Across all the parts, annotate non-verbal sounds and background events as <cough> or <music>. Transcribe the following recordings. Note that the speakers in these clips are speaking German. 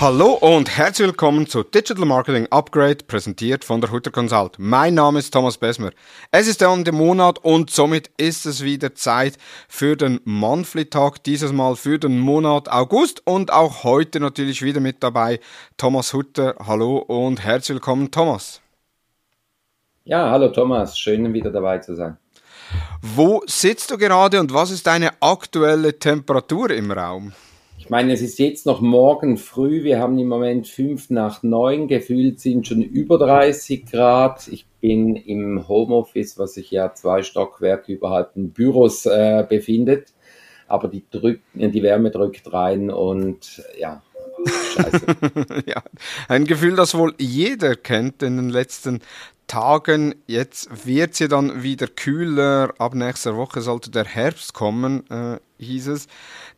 Hallo und herzlich willkommen zu Digital Marketing Upgrade, präsentiert von der Hutter Consult. Mein Name ist Thomas Besmer. Es ist der Ende Monat und somit ist es wieder Zeit für den Monthly Talk, dieses Mal für den Monat August und auch heute natürlich wieder mit dabei Thomas Hutter. Hallo und herzlich willkommen, Thomas. Ja, hallo Thomas, schön wieder dabei zu sein. Wo sitzt du gerade und was ist deine aktuelle Temperatur im Raum? Ich meine, es ist jetzt noch morgen früh. Wir haben im Moment fünf nach neun. Gefühlt sind schon über 30 Grad. Ich bin im Homeoffice, was sich ja zwei Stockwerke überhalb den Büros äh, befindet. Aber die, drück, die Wärme drückt rein und ja, Scheiße. <laughs> ja, ein Gefühl, das wohl jeder kennt in den letzten Tagen. Jetzt wird sie dann wieder kühler. Ab nächster Woche sollte der Herbst kommen, äh, hieß es.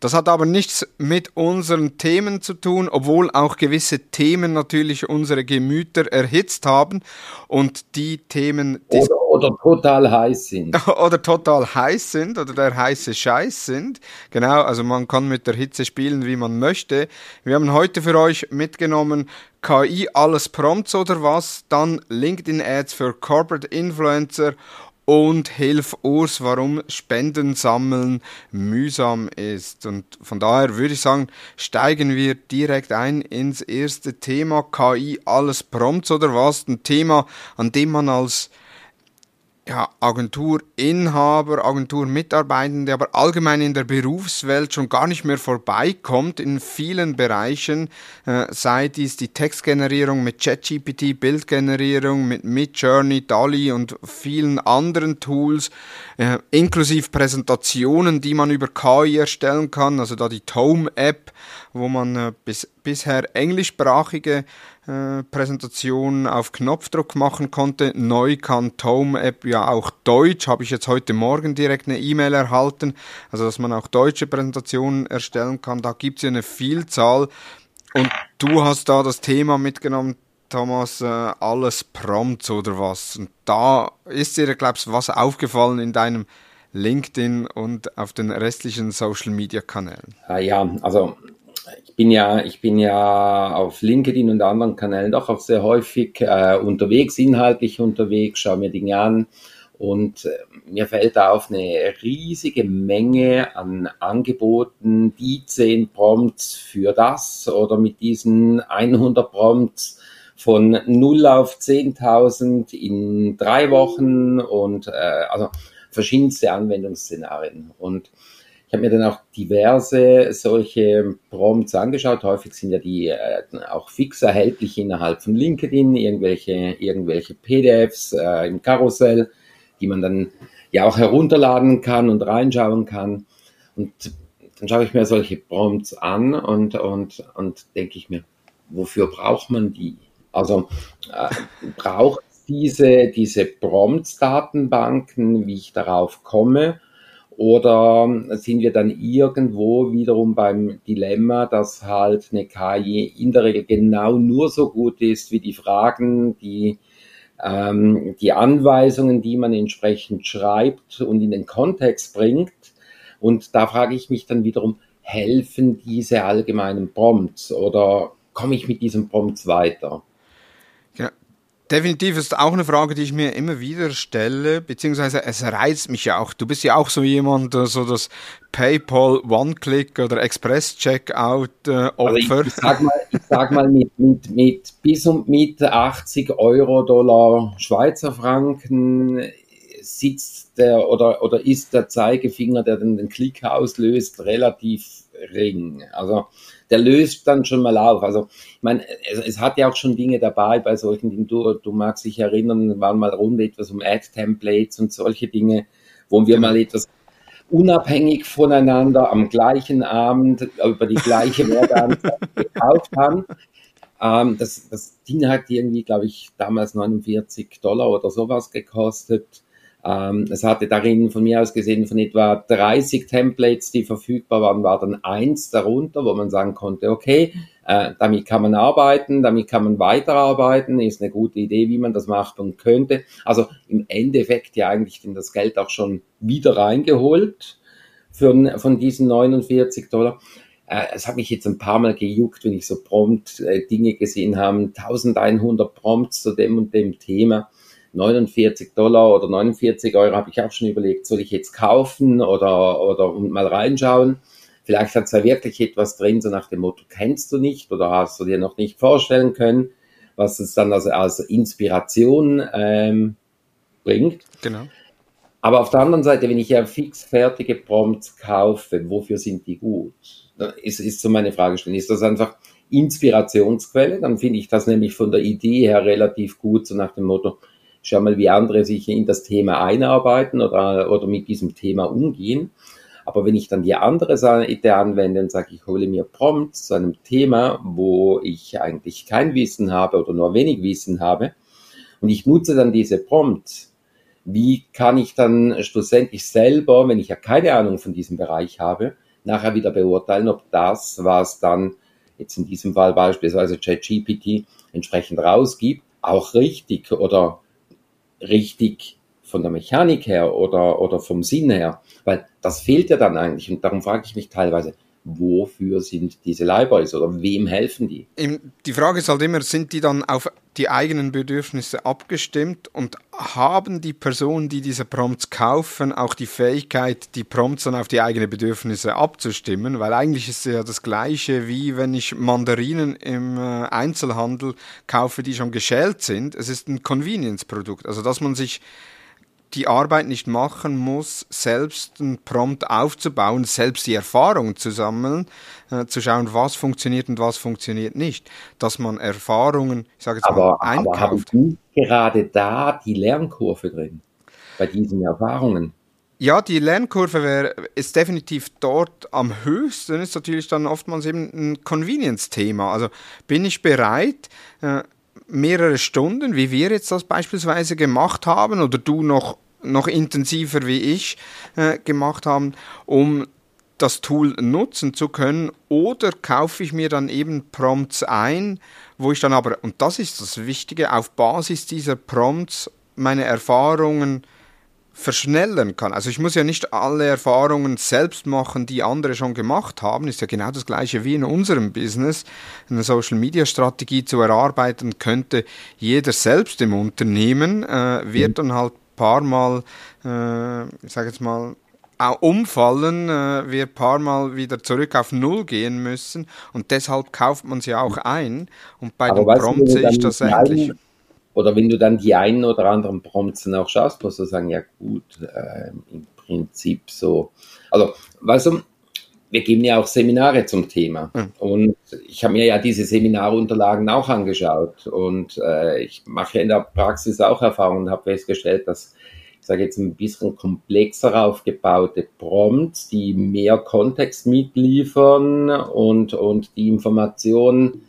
Das hat aber nichts mit unseren Themen zu tun, obwohl auch gewisse Themen natürlich unsere Gemüter erhitzt haben und die Themen... Die oder, oder total heiß sind. <laughs> oder total heiß sind oder der heiße Scheiß sind. Genau, also man kann mit der Hitze spielen, wie man möchte. Wir haben heute für euch mitgenommen KI alles Prompts oder was, dann LinkedIn Ads für Corporate Influencer und hilf Urs, warum Spenden sammeln mühsam ist. Und von daher würde ich sagen, steigen wir direkt ein ins erste Thema KI, alles Prompts oder was? Ein Thema, an dem man als ja, Agenturinhaber, Agenturmitarbeitende, aber allgemein in der Berufswelt schon gar nicht mehr vorbeikommt in vielen Bereichen, äh, sei dies die Textgenerierung mit ChatGPT, Bildgenerierung mit Midjourney, DALI und vielen anderen Tools, äh, inklusive Präsentationen, die man über KI erstellen kann, also da die Tome-App, wo man äh, bis, bisher englischsprachige äh, Präsentation auf Knopfdruck machen konnte. Neu kann Tome App ja auch Deutsch, habe ich jetzt heute Morgen direkt eine E-Mail erhalten, also dass man auch deutsche Präsentationen erstellen kann. Da gibt es ja eine Vielzahl. Und du hast da das Thema mitgenommen, Thomas, äh, alles Prompts oder was. Und da ist dir, glaubst du, was aufgefallen in deinem LinkedIn und auf den restlichen Social Media Kanälen? Ah ja, also ich bin ja, ich bin ja auf LinkedIn und anderen Kanälen doch auch sehr häufig äh, unterwegs, inhaltlich unterwegs, schaue mir Dinge an und äh, mir fällt da auf eine riesige Menge an Angeboten, die 10 Prompts für das oder mit diesen 100 Prompts von 0 auf 10.000 in drei Wochen und äh, also verschiedenste Anwendungsszenarien und ich habe mir dann auch diverse solche Prompts angeschaut. Häufig sind ja die äh, auch fix erhältlich innerhalb von LinkedIn, irgendwelche, irgendwelche PDFs äh, im Karussell, die man dann ja auch herunterladen kann und reinschauen kann. Und dann schaue ich mir solche Prompts an und, und, und denke ich mir, wofür braucht man die? Also äh, braucht diese, diese Prompts-Datenbanken, wie ich darauf komme, oder sind wir dann irgendwo wiederum beim Dilemma, dass halt eine KI in der Regel genau nur so gut ist wie die Fragen, die, ähm, die Anweisungen, die man entsprechend schreibt und in den Kontext bringt. Und da frage ich mich dann wiederum, helfen diese allgemeinen Prompts oder komme ich mit diesen Prompts weiter? Definitiv ist auch eine Frage, die ich mir immer wieder stelle, beziehungsweise es reizt mich ja auch. Du bist ja auch so jemand, so das PayPal One-Click oder Express-Checkout äh. Also ich, ich, sag mal, ich sag mal mit, mit, mit bis und mit 80 Euro, Dollar, Schweizer Franken sitzt der oder, oder ist der Zeigefinger, der den, den Klick auslöst, relativ ring. Also der löst dann schon mal auf. Also ich meine, es, es hat ja auch schon Dinge dabei bei solchen Dingen. Du, du magst dich erinnern, waren mal rund etwas um Ad-Templates und solche Dinge, wo wir mal etwas unabhängig voneinander am gleichen Abend über die gleiche Werbeanzeige <laughs> gekauft haben. Ähm, das, das Ding hat irgendwie, glaube ich, damals 49 Dollar oder sowas gekostet. Ähm, es hatte darin von mir aus gesehen von etwa 30 Templates, die verfügbar waren, war dann eins darunter, wo man sagen konnte, okay, äh, damit kann man arbeiten, damit kann man weiterarbeiten, ist eine gute Idee, wie man das machen könnte. Also im Endeffekt ja eigentlich das Geld auch schon wieder reingeholt für, von diesen 49 Dollar. äh, es hat mich jetzt ein paar Mal gejuckt, wenn ich so prompt äh, Dinge gesehen habe, 1100 Prompts zu dem und dem Thema. 49 Dollar oder 49 Euro habe ich auch schon überlegt, soll ich jetzt kaufen oder, oder mal reinschauen. Vielleicht hat es ja wirklich etwas drin, so nach dem Motto, kennst du nicht oder hast du dir noch nicht vorstellen können, was es dann also als Inspiration ähm, bringt. Genau. Aber auf der anderen Seite, wenn ich ja fix fertige Prompts kaufe, wofür sind die gut? Ist, ist so meine Fragestellung. Ist das einfach Inspirationsquelle? Dann finde ich das nämlich von der Idee her relativ gut, so nach dem Motto, schau mal, wie andere sich in das Thema einarbeiten oder, oder mit diesem Thema umgehen. Aber wenn ich dann die andere Seite anwende und sage, ich hole mir Prompts zu einem Thema, wo ich eigentlich kein Wissen habe oder nur wenig Wissen habe, und ich nutze dann diese Prompts, wie kann ich dann schlussendlich selber, wenn ich ja keine Ahnung von diesem Bereich habe, nachher wieder beurteilen, ob das, was dann jetzt in diesem Fall beispielsweise ChatGPT entsprechend rausgibt, auch richtig oder richtig von der Mechanik her oder, oder vom Sinn her. Weil das fehlt ja dann eigentlich. Und darum frage ich mich teilweise, wofür sind diese Libraries oder wem helfen die? Die Frage ist halt immer, sind die dann auf die eigenen Bedürfnisse abgestimmt und haben die Personen, die diese Prompts kaufen, auch die Fähigkeit, die Prompts dann auf die eigenen Bedürfnisse abzustimmen? Weil eigentlich ist es ja das Gleiche, wie wenn ich Mandarinen im äh, Einzelhandel kaufe, die schon geschält sind. Es ist ein Convenience-Produkt. Also, dass man sich die Arbeit nicht machen muss, selbst ein Prompt aufzubauen, selbst die Erfahrung zu sammeln, äh, zu schauen, was funktioniert und was funktioniert nicht, dass man Erfahrungen, ich sage jetzt aber, mal, einkauft. Aber haben Sie gerade da die Lernkurve drin, bei diesen Erfahrungen? Ja, die Lernkurve wär, ist definitiv dort am höchsten, ist natürlich dann oftmals eben ein Convenience-Thema. Also bin ich bereit, äh, mehrere Stunden, wie wir jetzt das beispielsweise gemacht haben, oder du noch, noch intensiver wie ich äh, gemacht haben, um das Tool nutzen zu können, oder kaufe ich mir dann eben Prompts ein, wo ich dann aber, und das ist das Wichtige, auf Basis dieser Prompts meine Erfahrungen verschnellern kann. Also ich muss ja nicht alle Erfahrungen selbst machen, die andere schon gemacht haben. Ist ja genau das gleiche wie in unserem Business. Eine Social Media Strategie zu erarbeiten könnte jeder selbst im Unternehmen, äh, wird mhm. dann halt paar Mal, äh, ich sage jetzt mal, umfallen, äh, wir paar Mal wieder zurück auf Null gehen müssen und deshalb kauft man sie auch ein und bei Aber den Prompts sehe ich das ähnlich oder wenn du dann die einen oder anderen Prompts dann auch schaust, musst du sagen, ja gut, äh, im Prinzip so. Also, weißt du, wir geben ja auch Seminare zum Thema. Mhm. Und ich habe mir ja diese Seminarunterlagen auch angeschaut. Und äh, ich mache ja in der Praxis auch Erfahrungen und habe festgestellt, dass ich sage jetzt ein bisschen komplexer aufgebaute Prompts, die mehr Kontext mitliefern und, und die Informationen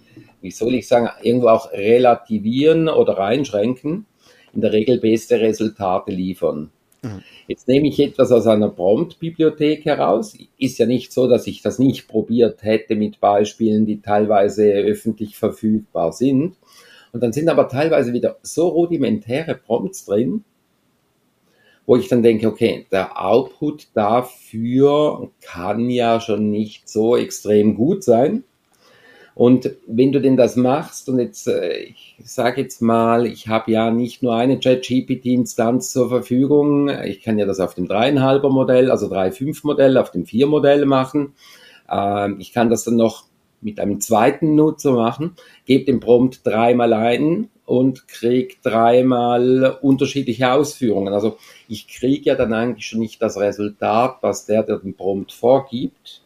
wie soll ich sagen, irgendwo auch relativieren oder einschränken, in der Regel beste Resultate liefern. Mhm. Jetzt nehme ich etwas aus einer Prompt-Bibliothek heraus. Ist ja nicht so, dass ich das nicht probiert hätte mit Beispielen, die teilweise öffentlich verfügbar sind. Und dann sind aber teilweise wieder so rudimentäre Prompts drin, wo ich dann denke, okay, der Output dafür kann ja schon nicht so extrem gut sein. Und wenn du denn das machst, und jetzt, äh, ich sage jetzt mal, ich habe ja nicht nur eine ChatGPT-Instanz zur Verfügung, ich kann ja das auf dem 3,5er Modell, also 3,5 Modell, auf dem 4 Modell machen. Ähm, ich kann das dann noch mit einem zweiten Nutzer machen, gebe den Prompt dreimal ein und kriege dreimal unterschiedliche Ausführungen. Also ich kriege ja dann eigentlich schon nicht das Resultat, was der, der den Prompt vorgibt,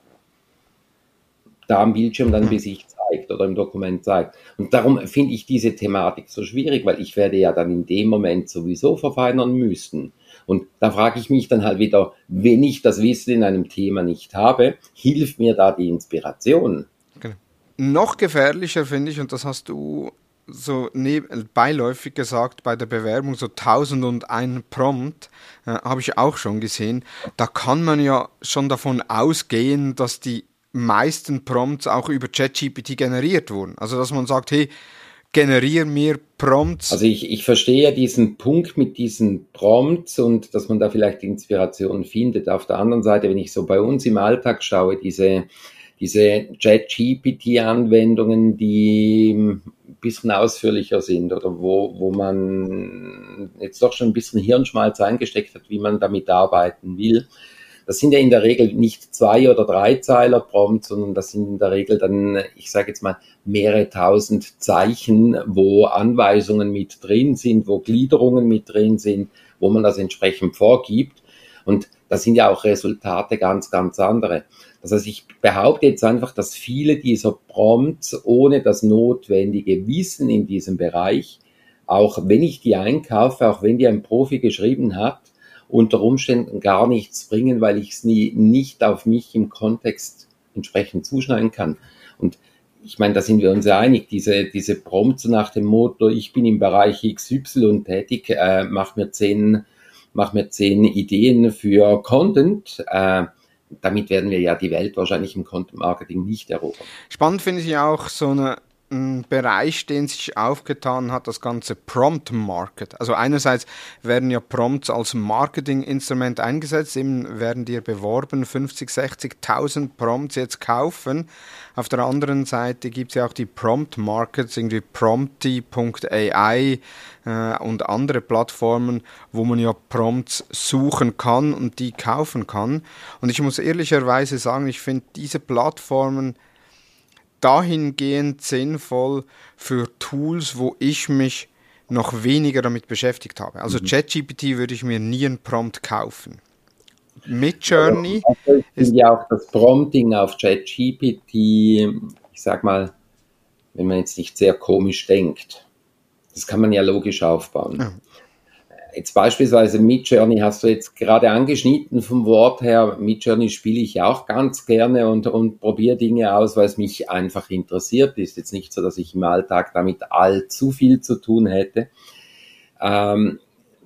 da am Bildschirm dann besichtigt zeigt oder im Dokument zeigt. Und darum finde ich diese Thematik so schwierig, weil ich werde ja dann in dem Moment sowieso verfeinern müssen. Und da frage ich mich dann halt wieder, wenn ich das Wissen in einem Thema nicht habe, hilft mir da die Inspiration? Okay. Noch gefährlicher finde ich, und das hast du so beiläufig gesagt bei der Bewerbung, so 1001 Prompt, äh, habe ich auch schon gesehen. Da kann man ja schon davon ausgehen, dass die meisten Prompts auch über ChatGPT generiert wurden. Also dass man sagt, hey, generiere mir Prompts. Also ich, ich verstehe ja diesen Punkt mit diesen Prompts und dass man da vielleicht Inspiration findet. Auf der anderen Seite, wenn ich so bei uns im Alltag schaue, diese diese Chat-GPT-Anwendungen, die ein bisschen ausführlicher sind oder wo, wo man jetzt doch schon ein bisschen Hirnschmalz eingesteckt hat, wie man damit arbeiten will. Das sind ja in der Regel nicht zwei oder drei Zeiler Prompts, sondern das sind in der Regel dann, ich sage jetzt mal, mehrere tausend Zeichen, wo Anweisungen mit drin sind, wo Gliederungen mit drin sind, wo man das entsprechend vorgibt. Und das sind ja auch Resultate ganz, ganz andere. Das heißt, ich behaupte jetzt einfach, dass viele dieser Prompts ohne das notwendige Wissen in diesem Bereich, auch wenn ich die einkaufe, auch wenn die ein Profi geschrieben hat, unter Umständen gar nichts bringen, weil ich es nie nicht auf mich im Kontext entsprechend zuschneiden kann. Und ich meine, da sind wir uns ja einig, diese, diese Prompts nach dem Motto, ich bin im Bereich XY tätig, äh, mach mir zehn, mach mir zehn Ideen für Content, äh, damit werden wir ja die Welt wahrscheinlich im Content Marketing nicht erobern. Spannend finde ich auch so eine Bereich, den sich aufgetan hat, das ganze Prompt Market. Also einerseits werden ja Prompts als Marketinginstrument eingesetzt, eben werden dir beworben, 50, 60.000 Prompts jetzt kaufen. Auf der anderen Seite gibt es ja auch die Prompt Markets, irgendwie Prompty.ai äh, und andere Plattformen, wo man ja Prompts suchen kann und die kaufen kann. Und ich muss ehrlicherweise sagen, ich finde diese Plattformen dahingehend sinnvoll für Tools, wo ich mich noch weniger damit beschäftigt habe. Also mhm. ChatGPT würde ich mir nie einen Prompt kaufen. Midjourney also, ist ja auch das Prompting auf ChatGPT, ich sag mal, wenn man jetzt nicht sehr komisch denkt. Das kann man ja logisch aufbauen. Ja jetzt beispielsweise Midjourney hast du jetzt gerade angeschnitten vom Wort her. Midjourney spiele ich auch ganz gerne und, und probiere Dinge aus, weil es mich einfach interessiert. Ist jetzt nicht so, dass ich im Alltag damit allzu viel zu tun hätte. Ähm,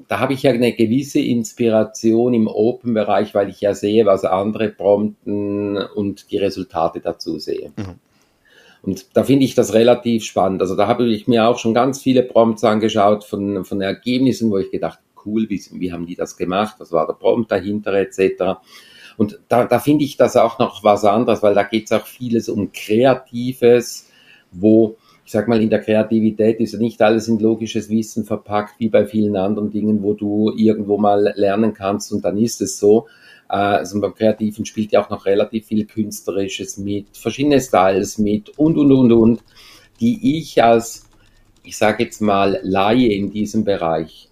da habe ich ja eine gewisse Inspiration im Open-Bereich, weil ich ja sehe, was andere prompten und die Resultate dazu sehe. Mhm. Und da finde ich das relativ spannend. Also da habe ich mir auch schon ganz viele Prompts angeschaut von, von Ergebnissen, wo ich gedacht, cool, wie, wie haben die das gemacht, was war der Prompt dahinter etc. Und da, da finde ich das auch noch was anderes, weil da geht es auch vieles um Kreatives, wo ich sag mal, in der Kreativität ist ja nicht alles in logisches Wissen verpackt, wie bei vielen anderen Dingen, wo du irgendwo mal lernen kannst und dann ist es so, also beim Kreativen spielt ja auch noch relativ viel Künstlerisches mit, verschiedene Styles mit und, und, und, und, die ich als, ich sage jetzt mal, Laie in diesem Bereich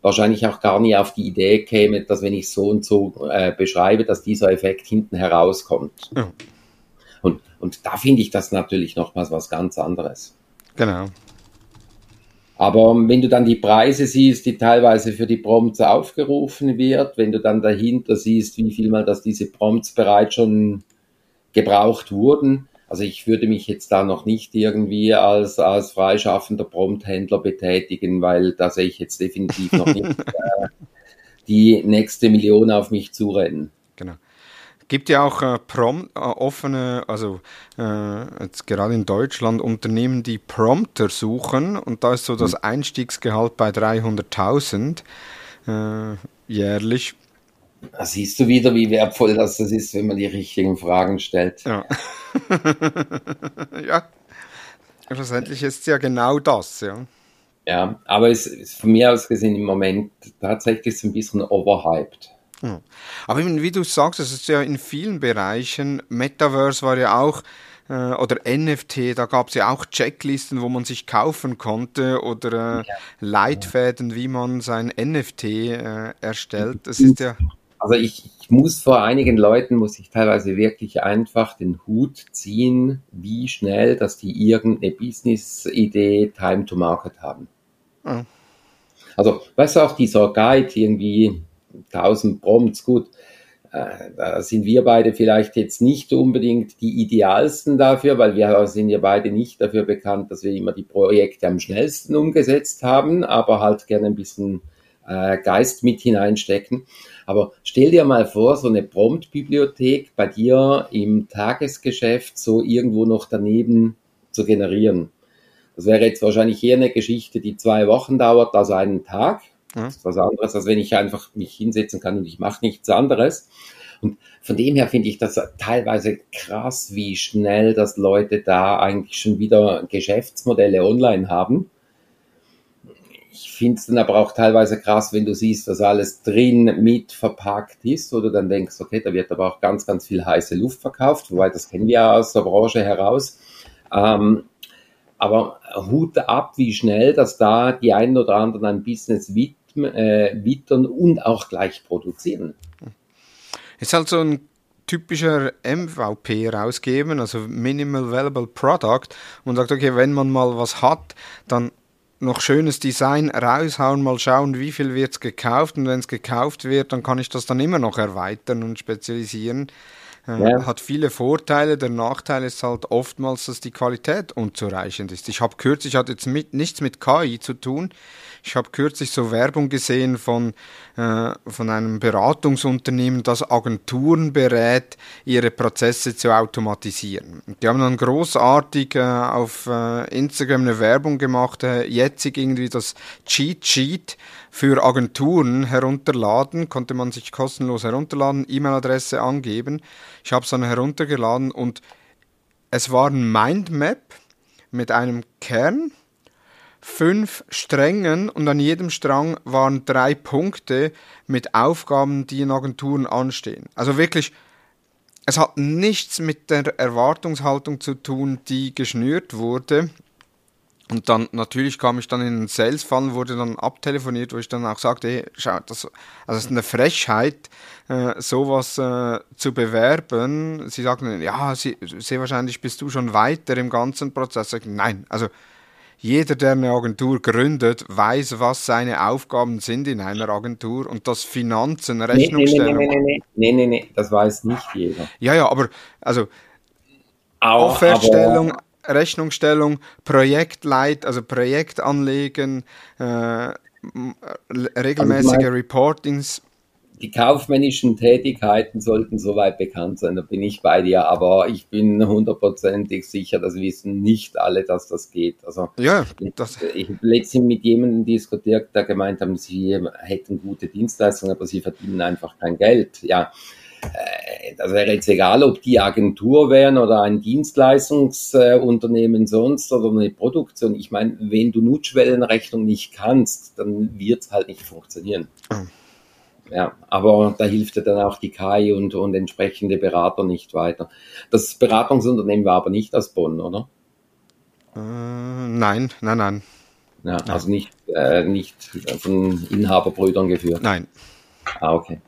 wahrscheinlich auch gar nie auf die Idee käme, dass wenn ich so und so äh, beschreibe, dass dieser Effekt hinten herauskommt. Ja. Und, und da finde ich das natürlich nochmals was ganz anderes. Genau. Aber wenn du dann die Preise siehst, die teilweise für die Prompts aufgerufen wird, wenn du dann dahinter siehst, wie viel mal, dass diese Prompts bereits schon gebraucht wurden, also ich würde mich jetzt da noch nicht irgendwie als, als freischaffender Prompthändler betätigen, weil da sehe ich jetzt definitiv noch nicht <laughs> äh, die nächste Million auf mich zurennen. Genau gibt ja auch äh, Prom äh, offene, also äh, jetzt gerade in Deutschland Unternehmen, die Prompter suchen und da ist so das mhm. Einstiegsgehalt bei 300.000 äh, jährlich. Da siehst du wieder, wie wertvoll das ist, wenn man die richtigen Fragen stellt. Ja. <laughs> ja. Schlussendlich ist es ja genau das, ja. Ja, aber es ist von mir aus gesehen im Moment tatsächlich ein bisschen overhyped. Ja. Aber wie du sagst, es ist ja in vielen Bereichen, Metaverse war ja auch, äh, oder NFT, da gab es ja auch Checklisten, wo man sich kaufen konnte oder äh. Leitfäden, wie man sein NFT äh, erstellt. Das ist ja. Also ich, ich, muss vor einigen Leuten, muss ich teilweise wirklich einfach den Hut ziehen, wie schnell, dass die irgendeine Business-Idee Time to Market haben. Ja. Also, weißt du, auch dieser Guide irgendwie 1000 Prompts, gut, äh, da sind wir beide vielleicht jetzt nicht unbedingt die idealsten dafür, weil wir sind ja beide nicht dafür bekannt, dass wir immer die Projekte am schnellsten umgesetzt haben, aber halt gerne ein bisschen äh, Geist mit hineinstecken. Aber stell dir mal vor, so eine Prompt-Bibliothek bei dir im Tagesgeschäft so irgendwo noch daneben zu generieren. Das wäre jetzt wahrscheinlich eher eine Geschichte, die zwei Wochen dauert, also einen Tag. Das ist was anderes, als wenn ich einfach mich hinsetzen kann und ich mache nichts anderes. Und von dem her finde ich das teilweise krass, wie schnell das Leute da eigentlich schon wieder Geschäftsmodelle online haben. Ich finde es dann aber auch teilweise krass, wenn du siehst, was alles drin mit verpackt ist, oder dann denkst, okay, da wird aber auch ganz, ganz viel heiße Luft verkauft, wobei das kennen wir aus der Branche heraus. Ähm, aber Hut ab, wie schnell, dass da die einen oder anderen ein Business äh, wittern und auch gleich produzieren. Ist halt so ein typischer MVP rausgeben, also Minimal Valuable Product, und sagt, okay, wenn man mal was hat, dann noch schönes Design raushauen, mal schauen, wie viel wird es gekauft und wenn es gekauft wird, dann kann ich das dann immer noch erweitern und spezialisieren. Äh, ja. Hat viele Vorteile. Der Nachteil ist halt oftmals, dass die Qualität unzureichend ist. Ich habe kürzlich, hat jetzt mit, nichts mit KI zu tun. Ich habe kürzlich so Werbung gesehen von, äh, von einem Beratungsunternehmen, das Agenturen berät, ihre Prozesse zu automatisieren. Die haben dann großartig äh, auf äh, Instagram eine Werbung gemacht, äh, jetzt irgendwie das Cheat Sheet für Agenturen herunterladen, konnte man sich kostenlos herunterladen, E-Mail-Adresse angeben. Ich habe es dann heruntergeladen und es war ein Mindmap mit einem Kern, fünf Strängen und an jedem Strang waren drei Punkte mit Aufgaben, die in Agenturen anstehen. Also wirklich, es hat nichts mit der Erwartungshaltung zu tun, die geschnürt wurde. Und dann natürlich kam ich dann in den Sales-Fall, wurde dann abtelefoniert, wo ich dann auch sagte, hey, schau, das, also das ist eine Frechheit, äh, sowas äh, zu bewerben. Sie sagten, ja, Sie, sehr wahrscheinlich bist du schon weiter im ganzen Prozess. Ich, nein, also jeder, der eine Agentur gründet, weiß, was seine Aufgaben sind in einer Agentur und das Finanzen, Rechnungsstellung. Nee, nee, nee, nee, nee, nee, nee, das weiß nicht jeder. Ja, ja, aber also Auch, Offertstellung, aber, Rechnungsstellung, Projektleit, also Projekt anlegen, äh, regelmäßige also Reportings die kaufmännischen Tätigkeiten sollten soweit bekannt sein, da bin ich bei dir, aber ich bin hundertprozentig sicher, das wissen nicht alle, dass das geht. Also ja, das ich habe letztens mit jemandem diskutiert, der gemeint haben, sie hätten gute Dienstleistungen, aber sie verdienen einfach kein Geld. Ja, äh, das wäre jetzt egal, ob die Agentur wären oder ein Dienstleistungsunternehmen sonst oder eine Produktion. Ich meine, wenn du Nutschwellenrechnung nicht kannst, dann wird es halt nicht funktionieren. Oh ja, aber da hilft ja dann auch die KI und, und entsprechende Berater nicht weiter. Das Beratungsunternehmen war aber nicht aus Bonn, oder? Äh, nein, nein, nein. Ja, nein. also nicht, äh, nicht von Inhaberbrüdern geführt. Nein. Ah, okay.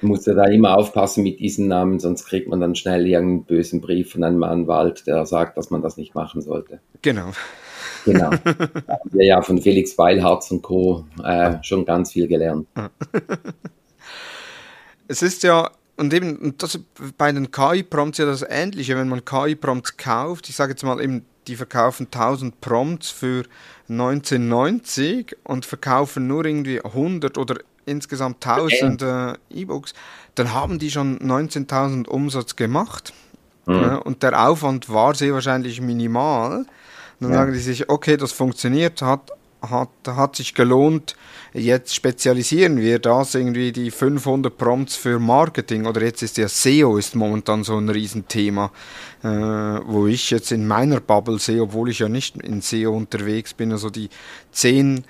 Muss ja da immer aufpassen mit diesen Namen, sonst kriegt man dann schnell irgendeinen bösen Brief von einem Anwalt, der sagt, dass man das nicht machen sollte. Genau. Genau. <laughs> da haben wir ja von Felix Weilharz und Co. Äh, schon ganz viel gelernt. <laughs> es ist ja, und eben, das bei den KI-Prompts ja das Ähnliche, wenn man KI-Prompts kauft, ich sage jetzt mal eben, die verkaufen 1000 Prompts für 1990 und verkaufen nur irgendwie 100 oder insgesamt 1000 äh, E-Books, dann haben die schon 19.000 Umsatz gemacht. Mhm. Ja, und der Aufwand war sehr wahrscheinlich minimal. Dann ja. sagen die sich, okay, das funktioniert, hat, hat, hat sich gelohnt, jetzt spezialisieren wir das, irgendwie die 500 Prompts für Marketing oder jetzt ist ja SEO ist momentan so ein Riesenthema, äh, wo ich jetzt in meiner Bubble sehe, obwohl ich ja nicht in SEO unterwegs bin, also die 10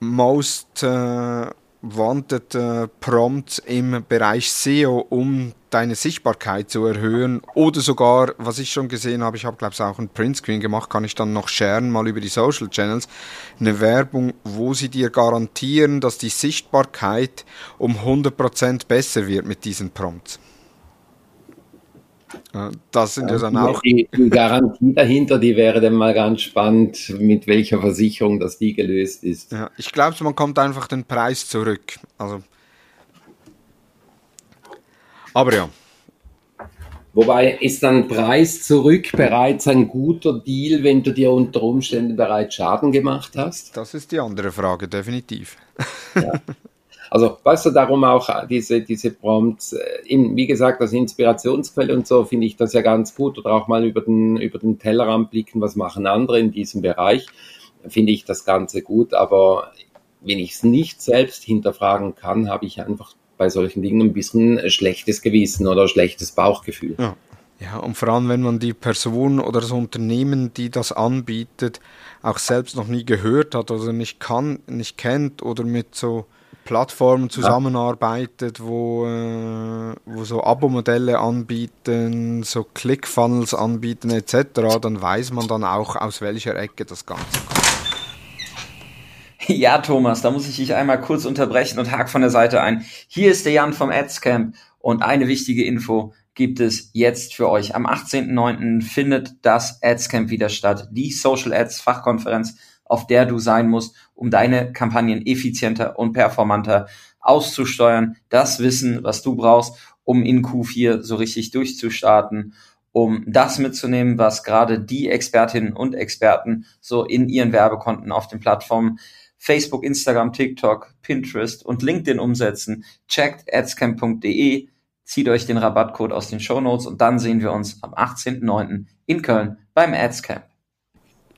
most äh, wanted äh, Prompts im Bereich SEO, um deine Sichtbarkeit zu erhöhen oder sogar, was ich schon gesehen habe, ich habe glaube ich auch ein Printscreen gemacht, kann ich dann noch sharen, mal über die Social Channels, eine Werbung, wo sie dir garantieren, dass die Sichtbarkeit um 100% besser wird mit diesen Prompts. Das sind ja dann auch. Die, die, Garantie dahinter, die wäre dann mal ganz spannend, mit welcher Versicherung das die gelöst ist. Ja, ich glaube, man kommt einfach den Preis zurück. Also aber ja. Wobei ist dann Preis zurück bereits ein guter Deal, wenn du dir unter Umständen bereits Schaden gemacht hast? Das ist die andere Frage, definitiv. Ja. <laughs> Also, weißt du, darum auch diese, diese Prompts, äh, wie gesagt, als Inspirationsquelle und so finde ich das ja ganz gut oder auch mal über den, über den Tellerrand blicken, was machen andere in diesem Bereich, finde ich das Ganze gut, aber wenn ich es nicht selbst hinterfragen kann, habe ich einfach bei solchen Dingen ein bisschen schlechtes Gewissen oder schlechtes Bauchgefühl. Ja. Ja, und vor allem, wenn man die Person oder das Unternehmen, die das anbietet, auch selbst noch nie gehört hat oder nicht kann, nicht kennt oder mit so Plattformen zusammenarbeitet, wo, äh, wo so Abo-Modelle anbieten, so Click-Funnels anbieten etc., dann weiß man dann auch, aus welcher Ecke das Ganze kommt. Ja, Thomas, da muss ich dich einmal kurz unterbrechen und hake von der Seite ein. Hier ist der Jan vom Adscamp und eine wichtige Info gibt es jetzt für euch. Am 18.09. findet das Adscamp wieder statt, die Social Ads Fachkonferenz, auf der du sein musst, um deine Kampagnen effizienter und performanter auszusteuern. Das Wissen, was du brauchst, um in Q4 so richtig durchzustarten, um das mitzunehmen, was gerade die Expertinnen und Experten so in ihren Werbekonten auf den Plattformen Facebook, Instagram, TikTok, Pinterest und LinkedIn umsetzen. Checkt adscamp.de zieht euch den Rabattcode aus den Show Notes und dann sehen wir uns am 18.09. in Köln beim Ads Camp.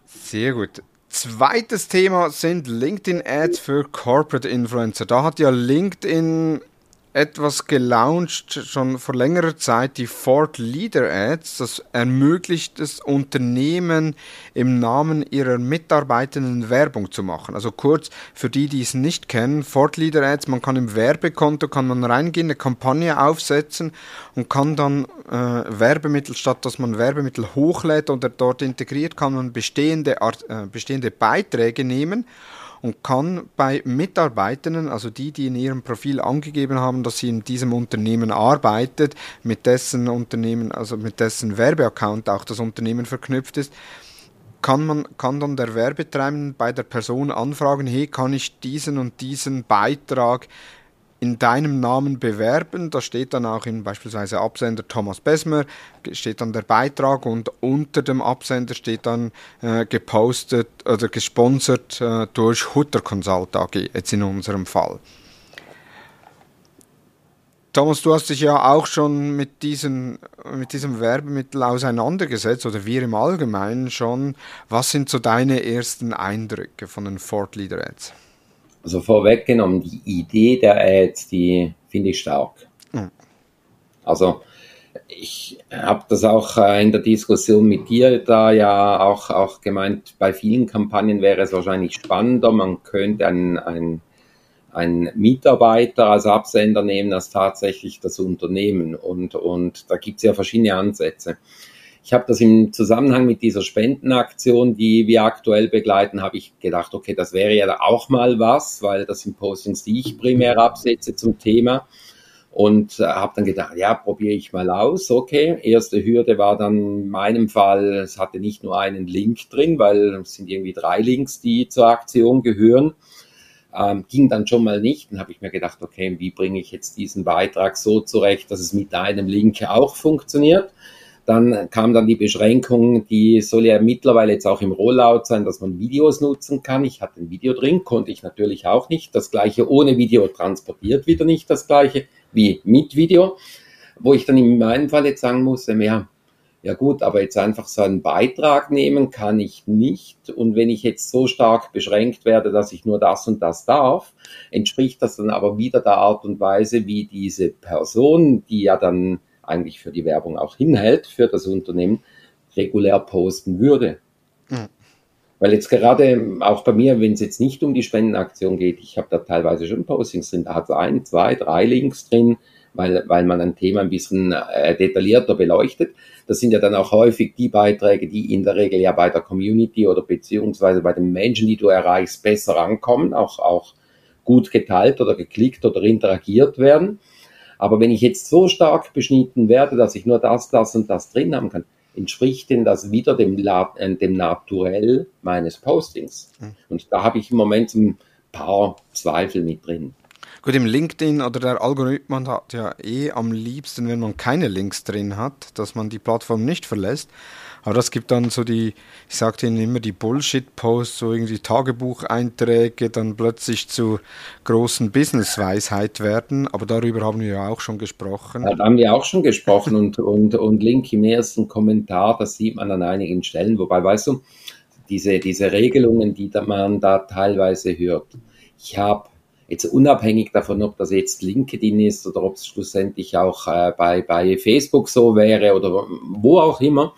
Sehr gut. Zweites Thema sind LinkedIn Ads für Corporate Influencer. Da hat ja LinkedIn etwas gelauncht, schon vor längerer Zeit, die Ford Leader Ads. Das ermöglicht es Unternehmen im Namen ihrer Mitarbeitenden Werbung zu machen. Also kurz für die, die es nicht kennen, Ford Leader Ads, man kann im Werbekonto, kann man reingehen, eine Kampagne aufsetzen und kann dann äh, Werbemittel, statt dass man Werbemittel hochlädt oder dort integriert, kann man bestehende, äh, bestehende Beiträge nehmen und kann bei Mitarbeitenden, also die, die in ihrem Profil angegeben haben, dass sie in diesem Unternehmen arbeitet, mit dessen Unternehmen, also mit dessen Werbeaccount auch das Unternehmen verknüpft ist, kann man kann dann der Werbetreibende bei der Person anfragen, hey, kann ich diesen und diesen Beitrag in deinem Namen bewerben. Da steht dann auch in beispielsweise Absender Thomas Besmer, steht dann der Beitrag und unter dem Absender steht dann äh, gepostet oder gesponsert äh, durch Hutter Consult AG, jetzt in unserem Fall. Thomas, du hast dich ja auch schon mit, diesen, mit diesem Werbemittel auseinandergesetzt oder wir im Allgemeinen schon. Was sind so deine ersten Eindrücke von den Ford Leader Ads? Also vorweggenommen, die Idee der Ads, die finde ich stark. Mhm. Also ich habe das auch äh, in der Diskussion mit dir da ja auch, auch gemeint, bei vielen Kampagnen wäre es wahrscheinlich spannender, man könnte einen, einen, einen Mitarbeiter als Absender nehmen als tatsächlich das Unternehmen. Und, und da gibt es ja verschiedene Ansätze. Ich habe das im Zusammenhang mit dieser Spendenaktion, die wir aktuell begleiten, habe ich gedacht, okay, das wäre ja auch mal was, weil das sind Postings, die ich primär absetze zum Thema. Und äh, habe dann gedacht, ja, probiere ich mal aus. Okay, erste Hürde war dann in meinem Fall, es hatte nicht nur einen Link drin, weil es sind irgendwie drei Links, die zur Aktion gehören. Ähm, ging dann schon mal nicht. Dann habe ich mir gedacht, okay, wie bringe ich jetzt diesen Beitrag so zurecht, dass es mit einem Link auch funktioniert. Dann kam dann die Beschränkung, die soll ja mittlerweile jetzt auch im Rollout sein, dass man Videos nutzen kann. Ich hatte ein Video drin, konnte ich natürlich auch nicht. Das gleiche ohne Video transportiert wieder nicht das gleiche wie mit Video. Wo ich dann in meinem Fall jetzt sagen musste, ja, ja gut, aber jetzt einfach so einen Beitrag nehmen kann ich nicht. Und wenn ich jetzt so stark beschränkt werde, dass ich nur das und das darf, entspricht das dann aber wieder der Art und Weise, wie diese Person, die ja dann eigentlich für die Werbung auch hinhält, für das Unternehmen, regulär posten würde. Mhm. Weil jetzt gerade auch bei mir, wenn es jetzt nicht um die Spendenaktion geht, ich habe da teilweise schon Postings drin, da hat es ein, zwei, drei Links drin, weil, weil man ein Thema ein bisschen äh, detaillierter beleuchtet. Das sind ja dann auch häufig die Beiträge, die in der Regel ja bei der Community oder beziehungsweise bei den Menschen, die du erreichst, besser ankommen, auch, auch gut geteilt oder geklickt oder interagiert werden. Aber wenn ich jetzt so stark beschnitten werde, dass ich nur das, das und das drin haben kann, entspricht denn das wieder dem, äh, dem Naturell meines Postings? Mhm. Und da habe ich im Moment ein paar Zweifel mit drin. Gut, im LinkedIn oder der Algorithmus hat ja eh am liebsten, wenn man keine Links drin hat, dass man die Plattform nicht verlässt. Aber das gibt dann so die, ich sagte Ihnen immer, die Bullshit-Posts, so irgendwie Tagebucheinträge, dann plötzlich zu großen Business-Weisheit werden. Aber darüber haben wir ja auch schon gesprochen. Ja, da haben wir auch schon gesprochen und, und, und Link im ersten Kommentar, das sieht man an einigen Stellen. Wobei, weißt du, diese, diese Regelungen, die man da teilweise hört. Ich habe jetzt unabhängig davon, ob das jetzt LinkedIn ist oder ob es schlussendlich auch äh, bei, bei Facebook so wäre oder wo auch immer,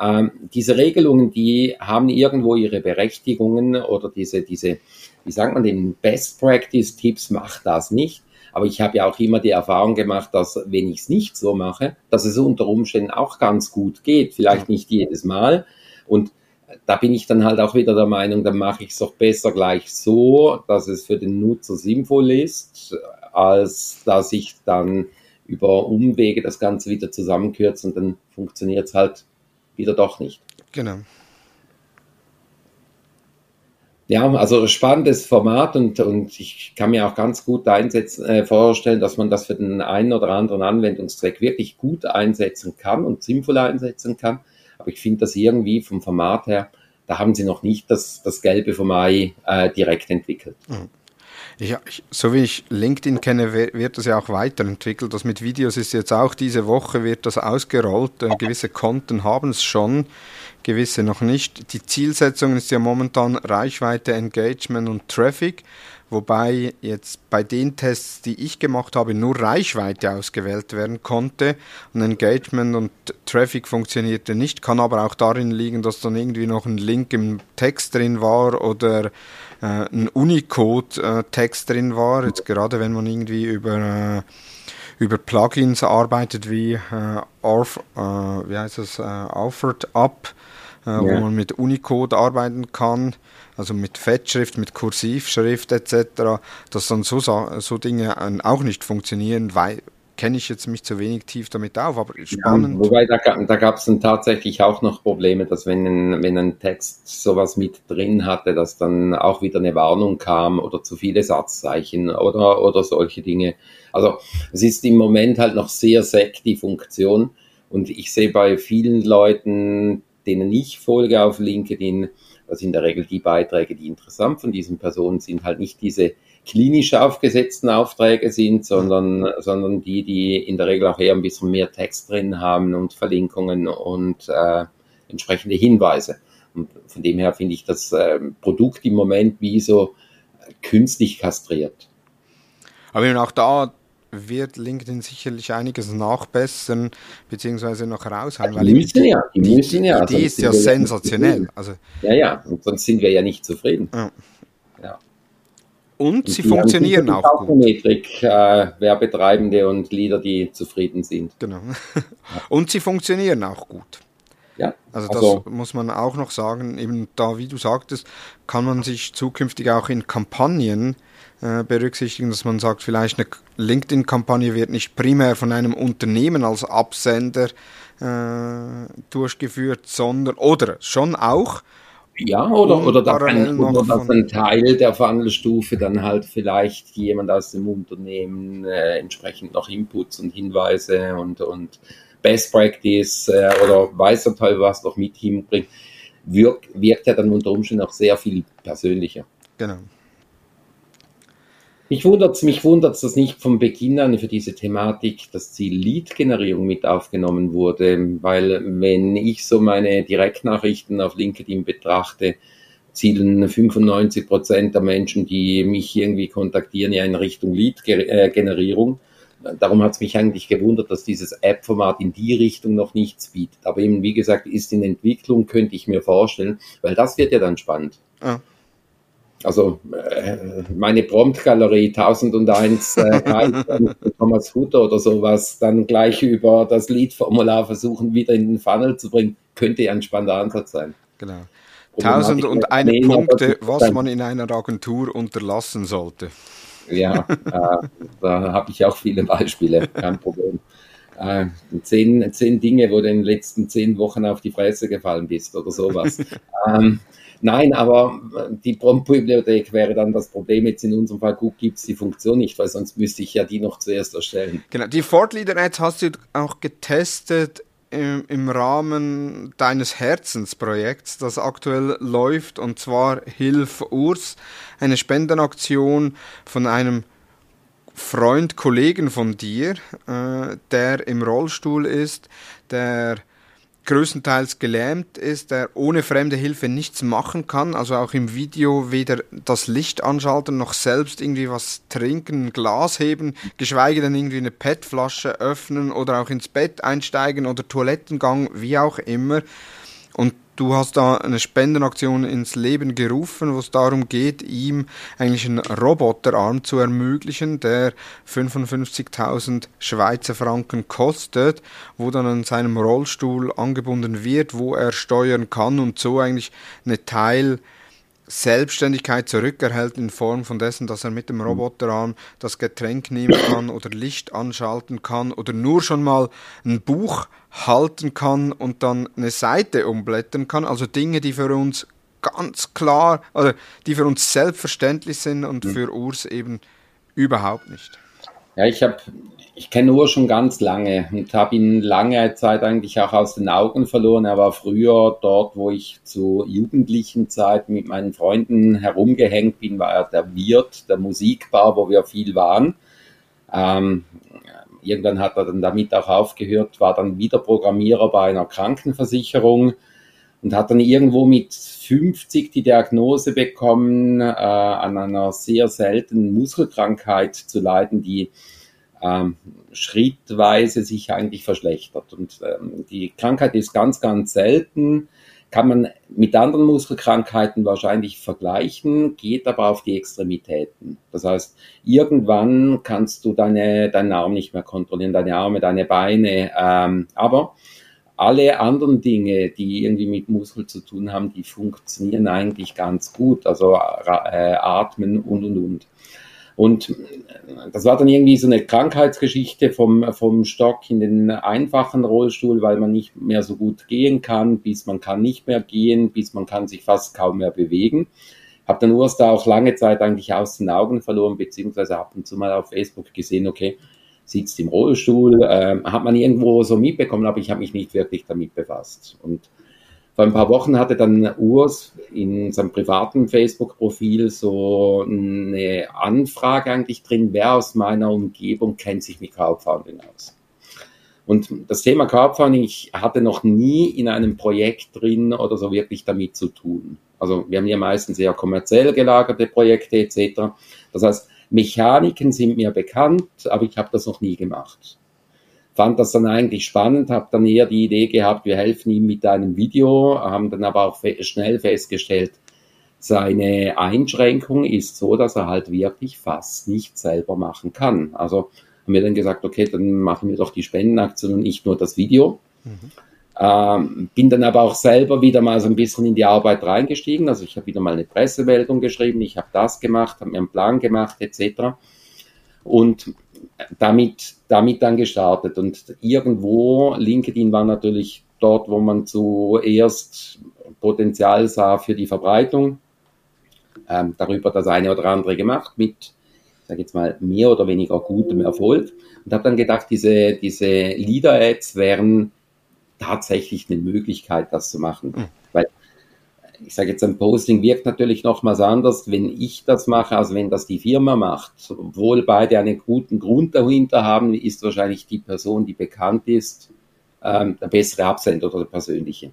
ähm, diese Regelungen, die haben irgendwo ihre Berechtigungen oder diese, diese, wie sagt man, den Best Practice Tipps macht das nicht. Aber ich habe ja auch immer die Erfahrung gemacht, dass wenn ich es nicht so mache, dass es unter Umständen auch ganz gut geht. Vielleicht nicht jedes Mal. Und da bin ich dann halt auch wieder der Meinung, dann mache ich es doch besser gleich so, dass es für den Nutzer sinnvoll ist, als dass ich dann über Umwege das Ganze wieder zusammenkürze und dann funktioniert es halt wieder doch nicht. Genau. Ja, also spannendes Format und, und ich kann mir auch ganz gut einsetzen, äh, vorstellen, dass man das für den einen oder anderen Anwendungszweck wirklich gut einsetzen kann und sinnvoll einsetzen kann. Aber ich finde das irgendwie vom Format her, da haben sie noch nicht das, das Gelbe vom Ei äh, direkt entwickelt. Mhm. Ich, so wie ich LinkedIn kenne, wird das ja auch weiterentwickelt. Das mit Videos ist jetzt auch diese Woche wird das ausgerollt. Äh, gewisse Konten haben es schon, gewisse noch nicht. Die Zielsetzung ist ja momentan Reichweite, Engagement und Traffic, wobei jetzt bei den Tests, die ich gemacht habe, nur Reichweite ausgewählt werden konnte und Engagement und Traffic funktionierte nicht, kann aber auch darin liegen, dass dann irgendwie noch ein Link im Text drin war oder äh, ein Unicode-Text drin war, jetzt gerade wenn man irgendwie über äh, über Plugins arbeitet wie äh, Orf, äh, wie heißt das, äh, Offered Up, äh, ja. wo man mit Unicode arbeiten kann, also mit Fettschrift, mit Kursivschrift etc., dass dann so, so Dinge auch nicht funktionieren, weil kenne ich jetzt mich zu wenig tief damit auf, aber spannend. Ja, wobei da, da gab es dann tatsächlich auch noch Probleme, dass wenn ein, wenn ein Text sowas mit drin hatte, dass dann auch wieder eine Warnung kam oder zu viele Satzzeichen oder, oder solche Dinge. Also es ist im Moment halt noch sehr sec die Funktion und ich sehe bei vielen Leuten, denen ich folge auf LinkedIn, dass in der Regel die Beiträge, die interessant von diesen Personen sind, halt nicht diese klinisch aufgesetzten Aufträge sind, sondern, sondern die, die in der Regel auch eher ein bisschen mehr Text drin haben und Verlinkungen und äh, entsprechende Hinweise. Und von dem her finde ich das äh, Produkt im Moment wie so künstlich kastriert. Aber auch da wird LinkedIn sicherlich einiges nachbessern beziehungsweise noch raushauen. Ja, die müssen ja, die, die müssen ja. Die Idee ist ja sensationell. Also, ja, ja, und sonst sind wir ja nicht zufrieden. Ja. ja. Und, sie funktionieren auch gut. Metrik, äh, Werbetreibende und Leader, die zufrieden sind. Genau. <laughs> und sie funktionieren auch gut. Ja, also das also, muss man auch noch sagen, eben da, wie du sagtest, kann man sich zukünftig auch in Kampagnen äh, berücksichtigen, dass man sagt, vielleicht eine LinkedIn-Kampagne wird nicht primär von einem Unternehmen als Absender äh, durchgeführt, sondern oder schon auch. Ja, oder, oder, dass ein, oder dass ein Teil der Funnelstufe dann halt vielleicht jemand aus dem Unternehmen äh, entsprechend noch Inputs und Hinweise und, und Best Practice äh, oder weiß der Teil was noch mit hinbringt, wirkt, wirkt ja dann unter Umständen auch sehr viel persönlicher. Genau. Mich wundert es, mich wundert's, dass nicht von Beginn an für diese Thematik das Ziel Lead-Generierung mit aufgenommen wurde, weil wenn ich so meine Direktnachrichten auf LinkedIn betrachte, zielen 95 Prozent der Menschen, die mich irgendwie kontaktieren, ja in Richtung Lead-Generierung. Darum hat es mich eigentlich gewundert, dass dieses App-Format in die Richtung noch nichts bietet. Aber eben, wie gesagt, ist in Entwicklung, könnte ich mir vorstellen, weil das wird ja dann spannend. Ah. Also äh, meine Prompt-Galerie 1001 äh, <laughs> Thomas Hutter oder sowas dann gleich über das Lead-Formular versuchen, wieder in den Funnel zu bringen, könnte ja ein spannender Ansatz sein. Genau. 1001 Punkte, was man in einer Agentur unterlassen sollte. Ja, äh, da habe ich auch viele Beispiele, kein Problem. Äh, zehn, zehn Dinge, wo du in den letzten zehn Wochen auf die Fresse gefallen bist oder sowas. <laughs> ähm, Nein, aber die Prompt-Bibliothek wäre dann das Problem. Jetzt in unserem Fall gut gibt es die Funktion nicht, weil sonst müsste ich ja die noch zuerst erstellen. Genau, die Fort Leader Ads hast du auch getestet im, im Rahmen deines Herzensprojekts, das aktuell läuft, und zwar Hilf Urs, eine Spendenaktion von einem Freund, Kollegen von dir, äh, der im Rollstuhl ist, der größtenteils gelähmt ist, der ohne fremde Hilfe nichts machen kann, also auch im Video weder das Licht anschalten noch selbst irgendwie was trinken, ein Glas heben, geschweige denn irgendwie eine PET-Flasche öffnen oder auch ins Bett einsteigen oder Toilettengang, wie auch immer. Und du hast da eine Spendenaktion ins Leben gerufen, wo es darum geht, ihm eigentlich einen Roboterarm zu ermöglichen, der 55.000 Schweizer Franken kostet, wo dann an seinem Rollstuhl angebunden wird, wo er steuern kann und so eigentlich eine Teil Selbstständigkeit zurückerhält in Form von dessen, dass er mit dem Roboterarm das Getränk nehmen kann oder Licht anschalten kann oder nur schon mal ein Buch halten kann und dann eine Seite umblättern kann. Also Dinge, die für uns ganz klar, oder die für uns selbstverständlich sind und mhm. für Urs eben überhaupt nicht. Ja, ich habe ich kenne Ur schon ganz lange und habe ihn lange Zeit eigentlich auch aus den Augen verloren. Er war früher dort, wo ich zu jugendlichen Zeit mit meinen Freunden herumgehängt bin, war er der Wirt, der Musikbar, wo wir viel waren. Ähm, irgendwann hat er dann damit auch aufgehört, war dann wieder Programmierer bei einer Krankenversicherung und hat dann irgendwo mit 50 die Diagnose bekommen, äh, an einer sehr seltenen Muskelkrankheit zu leiden, die ähm, schrittweise sich eigentlich verschlechtert. Und ähm, die Krankheit ist ganz, ganz selten, kann man mit anderen Muskelkrankheiten wahrscheinlich vergleichen, geht aber auf die Extremitäten. Das heißt, irgendwann kannst du deine, deinen Arm nicht mehr kontrollieren, deine Arme, deine Beine, ähm, aber alle anderen Dinge, die irgendwie mit Muskel zu tun haben, die funktionieren eigentlich ganz gut. Also äh, atmen und und und. Und das war dann irgendwie so eine Krankheitsgeschichte vom, vom Stock in den einfachen Rollstuhl, weil man nicht mehr so gut gehen kann, bis man kann nicht mehr gehen, bis man kann sich fast kaum mehr bewegen. Habe dann Urs da auch lange Zeit eigentlich aus den Augen verloren, beziehungsweise ab und zu mal auf Facebook gesehen, okay, sitzt im Rollstuhl, äh, hat man irgendwo so mitbekommen, aber ich habe mich nicht wirklich damit befasst. Und vor ein paar Wochen hatte dann Urs in seinem privaten Facebook-Profil so eine Anfrage eigentlich drin, wer aus meiner Umgebung kennt sich mit Crowdfunding aus. Und das Thema Crowdfunding, ich hatte noch nie in einem Projekt drin oder so wirklich damit zu tun. Also wir haben ja meistens eher kommerziell gelagerte Projekte etc. Das heißt, Mechaniken sind mir bekannt, aber ich habe das noch nie gemacht fand das dann eigentlich spannend, habe dann eher die Idee gehabt, wir helfen ihm mit einem Video, haben dann aber auch schnell festgestellt, seine Einschränkung ist so, dass er halt wirklich fast nicht selber machen kann. Also haben wir dann gesagt, okay, dann machen wir doch die Spendenaktion und nicht nur das Video. Mhm. Ähm, bin dann aber auch selber wieder mal so ein bisschen in die Arbeit reingestiegen. Also ich habe wieder mal eine Pressemeldung geschrieben, ich habe das gemacht, habe mir einen Plan gemacht etc. Und damit, damit dann gestartet. Und irgendwo, LinkedIn war natürlich dort, wo man zuerst Potenzial sah für die Verbreitung. Ähm, darüber das eine oder andere gemacht mit, sage jetzt mal, mehr oder weniger gutem Erfolg. Und habe dann gedacht, diese, diese Leader-Ads wären tatsächlich eine Möglichkeit, das zu machen. Mhm ich sage jetzt, ein Posting wirkt natürlich nochmals anders, wenn ich das mache, als wenn das die Firma macht. Obwohl beide einen guten Grund dahinter haben, ist wahrscheinlich die Person, die bekannt ist, ähm, der bessere Absender oder der persönliche.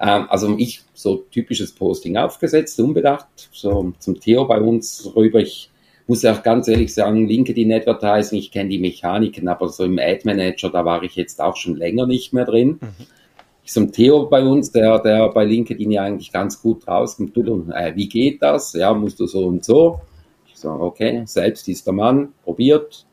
Ähm, also ich so typisches Posting aufgesetzt, unbedacht, so zum Theo bei uns rüber. Ich muss auch ganz ehrlich sagen, LinkedIn Advertising, ich kenne die Mechaniken, aber so im Ad Manager, da war ich jetzt auch schon länger nicht mehr drin. Mhm so ein Theo bei uns, der, der bei LinkedIn ja eigentlich ganz gut rauskommt. Du, äh, wie geht das? Ja, musst du so und so. Ich sage, okay, selbst ist der Mann, probiert.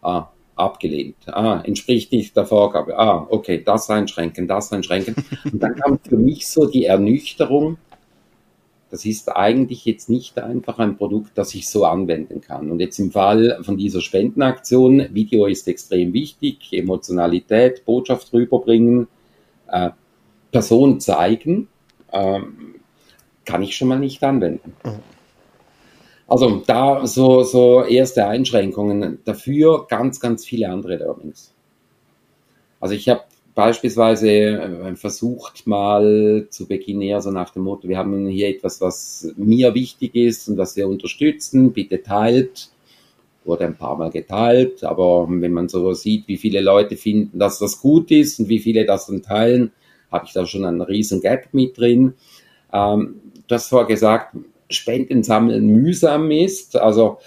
Ah, abgelehnt. Ah, entspricht nicht der Vorgabe. Ah, okay, das einschränken, das einschränken. <laughs> Und dann kam für mich so die Ernüchterung, das ist eigentlich jetzt nicht einfach ein Produkt, das ich so anwenden kann. Und jetzt im Fall von dieser Spendenaktion, Video ist extrem wichtig, Emotionalität, Botschaft rüberbringen, äh, Person zeigen, ähm, kann ich schon mal nicht anwenden. Mhm. Also da so, so erste Einschränkungen. Dafür ganz, ganz viele andere Learnings. Also ich habe beispielsweise äh, versucht mal zu Beginn eher so nach dem Motto, wir haben hier etwas, was mir wichtig ist und was wir unterstützen, bitte teilt. Wurde ein paar Mal geteilt, aber wenn man so sieht, wie viele Leute finden, dass das gut ist und wie viele das dann teilen, habe ich da schon einen riesen Gap mit drin. Ähm, du hast vorher gesagt, Spenden sammeln mühsam ist. Also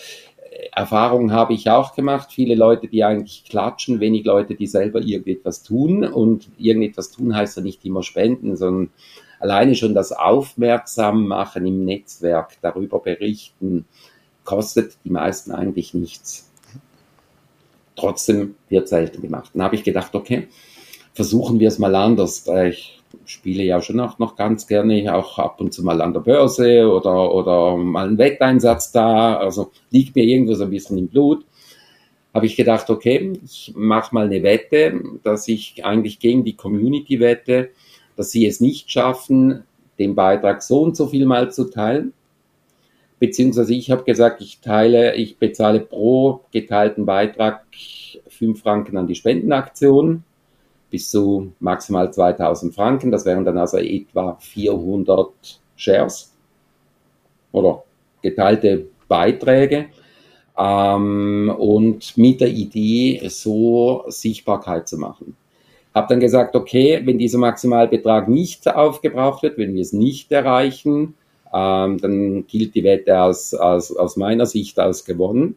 Erfahrungen habe ich auch gemacht. Viele Leute, die eigentlich klatschen, wenig Leute, die selber irgendetwas tun. Und irgendetwas tun heißt ja nicht immer spenden, sondern alleine schon das Aufmerksam machen im Netzwerk, darüber berichten, kostet die meisten eigentlich nichts. Trotzdem wird selten gemacht. Dann habe ich gedacht, okay, versuchen wir es mal anders. Ich spiele ja schon auch noch ganz gerne auch ab und zu mal an der Börse oder, oder mal einen Wetteinsatz da. Also liegt mir irgendwo so ein bisschen im Blut. Habe ich gedacht, okay, ich mache mal eine Wette, dass ich eigentlich gegen die Community wette, dass sie es nicht schaffen, den Beitrag so und so viel mal zu teilen. Beziehungsweise ich habe gesagt, ich teile, ich bezahle pro geteilten Beitrag 5 Franken an die Spendenaktion bis zu maximal 2000 Franken. Das wären dann also etwa 400 Shares oder geteilte Beiträge. Ähm, und mit der Idee, so Sichtbarkeit zu machen. Habe dann gesagt, okay, wenn dieser Maximalbetrag nicht aufgebraucht wird, wenn wir es nicht erreichen, ähm, dann gilt die Wette aus, aus, aus meiner Sicht als gewonnen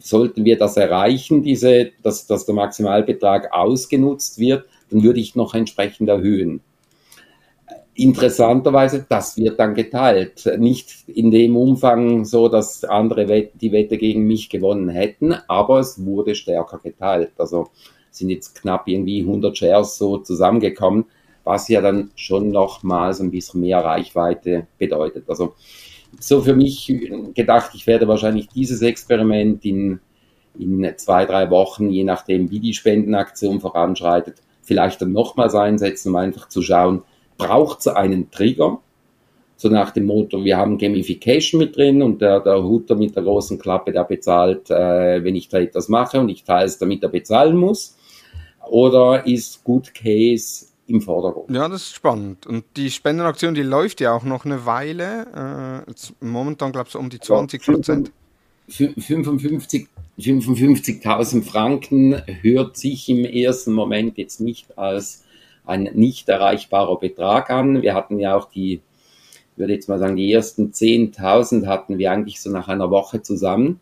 sollten wir das erreichen, diese, dass, dass der Maximalbetrag ausgenutzt wird, dann würde ich noch entsprechend erhöhen. Interessanterweise, das wird dann geteilt. Nicht in dem Umfang so, dass andere Wette, die Wette gegen mich gewonnen hätten, aber es wurde stärker geteilt. Also sind jetzt knapp irgendwie 100 Shares so zusammengekommen, was ja dann schon nochmals ein bisschen mehr Reichweite bedeutet. Also so für mich gedacht, ich werde wahrscheinlich dieses Experiment in, in zwei, drei Wochen, je nachdem, wie die Spendenaktion voranschreitet, vielleicht dann nochmals einsetzen, um einfach zu schauen, braucht es einen Trigger? So nach dem Motto, wir haben Gamification mit drin und der, der Huter mit der großen Klappe, der bezahlt, äh, wenn ich da etwas mache und ich teile es, damit er bezahlen muss. Oder ist Good Case im Vordergrund. Ja, das ist spannend. Und die Spendenaktion, die läuft ja auch noch eine Weile. Äh, momentan, glaube ich, um die 20 Prozent. 55 55.000 Franken hört sich im ersten Moment jetzt nicht als ein nicht erreichbarer Betrag an. Wir hatten ja auch die, ich würde jetzt mal sagen, die ersten 10.000 hatten wir eigentlich so nach einer Woche zusammen.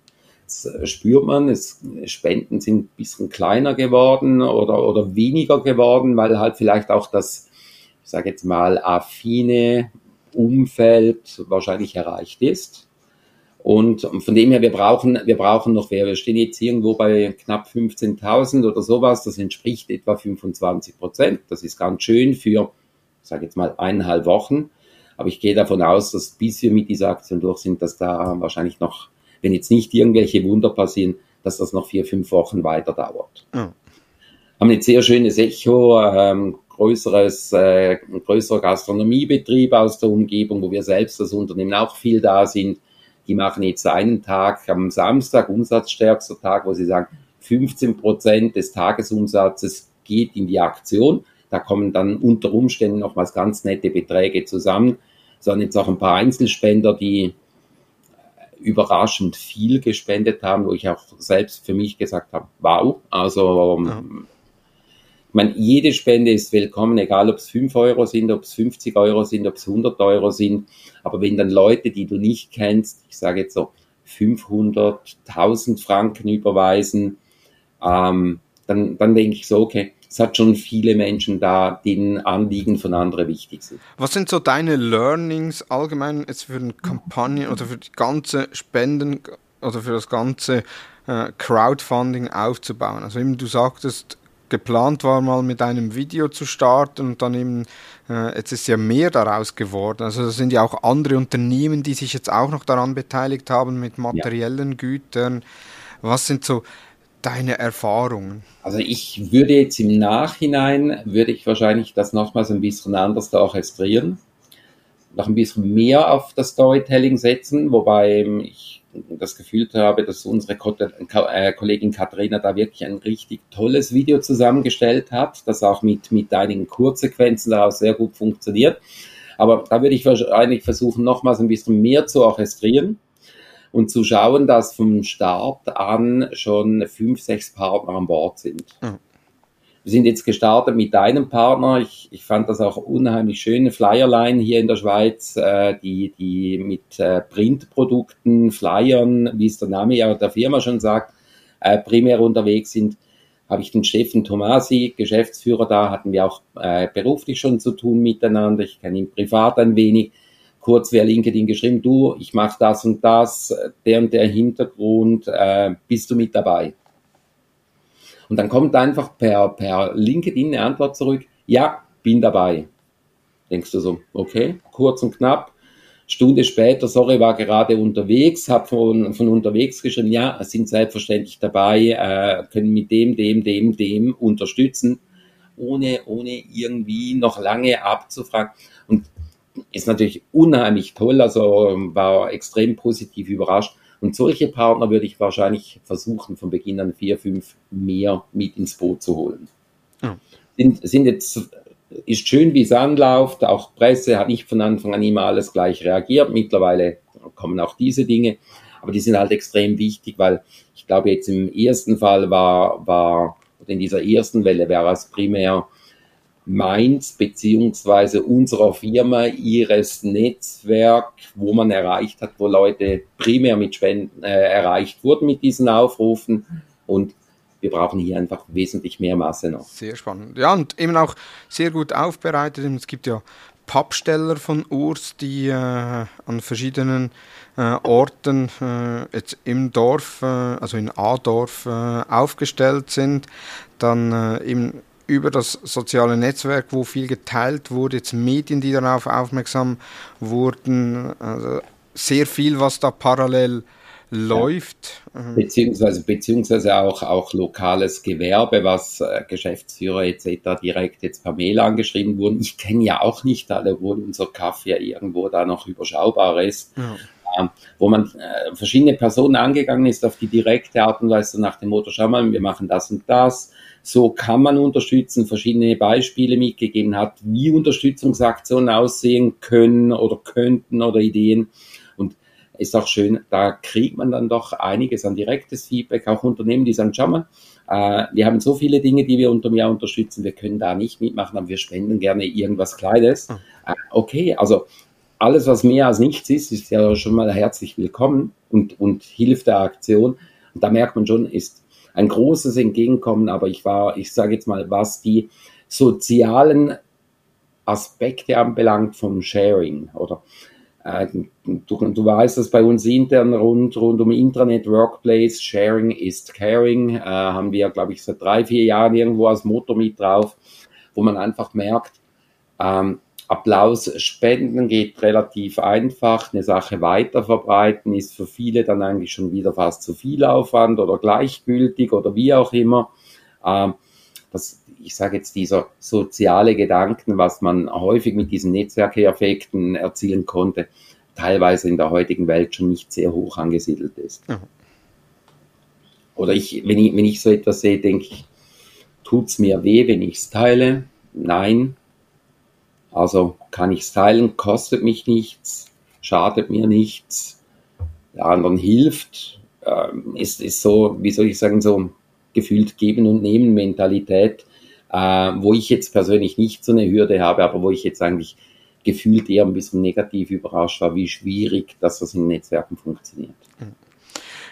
Das äh, spürt man, es, Spenden sind ein bisschen kleiner geworden oder, oder weniger geworden, weil halt vielleicht auch das, ich sage jetzt mal, affine Umfeld wahrscheinlich erreicht ist. Und von dem her, wir brauchen, wir brauchen noch mehr. Wir stehen jetzt irgendwo bei knapp 15.000 oder sowas. Das entspricht etwa 25 Prozent. Das ist ganz schön für, ich sage jetzt mal, eineinhalb Wochen. Aber ich gehe davon aus, dass bis wir mit dieser Aktion durch sind, dass da wahrscheinlich noch wenn jetzt nicht irgendwelche Wunder passieren, dass das noch vier, fünf Wochen weiter dauert. Ja. Haben ein sehr schönes Echo, ähm, größeres, äh, ein größerer Gastronomiebetrieb aus der Umgebung, wo wir selbst das Unternehmen auch viel da sind. Die machen jetzt einen Tag am Samstag, umsatzstärkster Tag, wo sie sagen, 15 Prozent des Tagesumsatzes geht in die Aktion. Da kommen dann unter Umständen nochmals ganz nette Beträge zusammen, sondern jetzt auch ein paar Einzelspender, die überraschend viel gespendet haben, wo ich auch selbst für mich gesagt habe, wow, also ja. ich meine, jede Spende ist willkommen, egal ob es 5 Euro sind, ob es 50 Euro sind, ob es 100 Euro sind, aber wenn dann Leute, die du nicht kennst, ich sage jetzt so 500, 1000 Franken überweisen, ähm, dann, dann denke ich so, okay, es hat schon viele Menschen da, denen Anliegen von anderen wichtig sind. Was sind so deine Learnings allgemein jetzt für eine Kampagne oder für die ganze Spenden oder für das ganze äh, Crowdfunding aufzubauen? Also eben du sagtest, geplant war mal mit einem Video zu starten und dann eben, äh, jetzt ist ja mehr daraus geworden. Also es sind ja auch andere Unternehmen, die sich jetzt auch noch daran beteiligt haben mit materiellen ja. Gütern. Was sind so deine Erfahrungen? Also ich würde jetzt im Nachhinein, würde ich wahrscheinlich das nochmals ein bisschen anders orchestrieren, noch ein bisschen mehr auf das Storytelling setzen, wobei ich das Gefühl habe, dass unsere äh, Kollegin Katharina da wirklich ein richtig tolles Video zusammengestellt hat, das auch mit, mit einigen Kurzsequenzen daraus sehr gut funktioniert. Aber da würde ich wahrscheinlich versuchen, nochmals ein bisschen mehr zu orchestrieren und zu schauen, dass vom Start an schon fünf, sechs Partner an Bord sind. Mhm. wir sind jetzt gestartet mit deinem Partner. Ich, ich fand das auch unheimlich schöne Flyerline hier in der Schweiz, äh, die, die mit äh, Printprodukten, Flyern, wie es der Name ja der Firma schon sagt, äh, primär unterwegs sind. Habe ich den Steffen Tomasi, Geschäftsführer da, hatten wir auch äh, beruflich schon zu tun miteinander. Ich kenne ihn privat ein wenig. Kurz via LinkedIn geschrieben, du, ich mache das und das, der und der Hintergrund, äh, bist du mit dabei? Und dann kommt einfach per, per LinkedIn eine Antwort zurück, ja, bin dabei. Denkst du so, okay, kurz und knapp. Stunde später, sorry, war gerade unterwegs, habe von, von unterwegs geschrieben, ja, sind selbstverständlich dabei, äh, können mit dem, dem, dem, dem unterstützen, ohne, ohne irgendwie noch lange abzufragen. Und ist natürlich unheimlich toll, also war extrem positiv überrascht. Und solche Partner würde ich wahrscheinlich versuchen, von Beginn an vier, fünf mehr mit ins Boot zu holen. Ja. Sind, sind jetzt, ist schön, wie es anläuft. Auch Presse hat nicht von Anfang an immer alles gleich reagiert. Mittlerweile kommen auch diese Dinge. Aber die sind halt extrem wichtig, weil ich glaube, jetzt im ersten Fall war, war, oder in dieser ersten Welle wäre es primär meins beziehungsweise unserer Firma, ihres Netzwerk, wo man erreicht hat, wo Leute primär mit Spenden äh, erreicht wurden mit diesen Aufrufen und wir brauchen hier einfach wesentlich mehr Masse noch. Sehr spannend. Ja, und eben auch sehr gut aufbereitet. Es gibt ja Pappsteller von Urs, die äh, an verschiedenen äh, Orten äh, jetzt im Dorf, äh, also in A-Dorf, äh, aufgestellt sind. Dann äh, eben über das soziale Netzwerk, wo viel geteilt wurde, jetzt Medien, die darauf aufmerksam wurden, also sehr viel, was da parallel läuft. Ja. Beziehungsweise, beziehungsweise auch, auch lokales Gewerbe, was äh, Geschäftsführer etc. direkt jetzt per Mail angeschrieben wurden. Ich kenne ja auch nicht alle, wo unser Kaffee ja irgendwo da noch überschaubar ist. Ja. Ähm, wo man äh, verschiedene Personen angegangen ist auf die direkte Art und Weise nach dem Motto, schau mal, wir machen das und das so kann man unterstützen, verschiedene Beispiele mitgegeben hat, wie Unterstützungsaktionen aussehen können oder könnten oder Ideen. Und ist auch schön, da kriegt man dann doch einiges an direktes Feedback, auch Unternehmen, die sagen, schau mal, äh, wir haben so viele Dinge, die wir unter mir unterstützen, wir können da nicht mitmachen, aber wir spenden gerne irgendwas Kleines. Mhm. Äh, okay, also alles, was mehr als nichts ist, ist ja schon mal herzlich willkommen und, und hilft der Aktion. Und da merkt man schon, ist ein großes Entgegenkommen, aber ich war, ich sage jetzt mal, was die sozialen Aspekte anbelangt vom Sharing oder? Äh, du, du weißt, dass bei uns intern rund, rund um Intranet Workplace Sharing ist Caring, äh, haben wir, glaube ich, seit drei, vier Jahren irgendwo als Motto mit drauf, wo man einfach merkt, ähm, Applaus spenden geht relativ einfach. Eine Sache weiter verbreiten ist für viele dann eigentlich schon wieder fast zu viel Aufwand oder gleichgültig oder wie auch immer. Ähm, das, ich sage jetzt, dieser soziale Gedanken, was man häufig mit diesen Netzwerkeffekten erzielen konnte, teilweise in der heutigen Welt schon nicht sehr hoch angesiedelt ist. Mhm. Oder ich, wenn ich, wenn ich so etwas sehe, denke ich, tut's mir weh, wenn ich es teile? Nein, also kann ich es teilen, kostet mich nichts, schadet mir nichts, der anderen hilft. Ähm, ist, ist so, wie soll ich sagen, so gefühlt geben und nehmen Mentalität, äh, wo ich jetzt persönlich nicht so eine Hürde habe, aber wo ich jetzt eigentlich gefühlt eher ein bisschen negativ überrascht war, wie schwierig das, was in Netzwerken funktioniert. Mhm.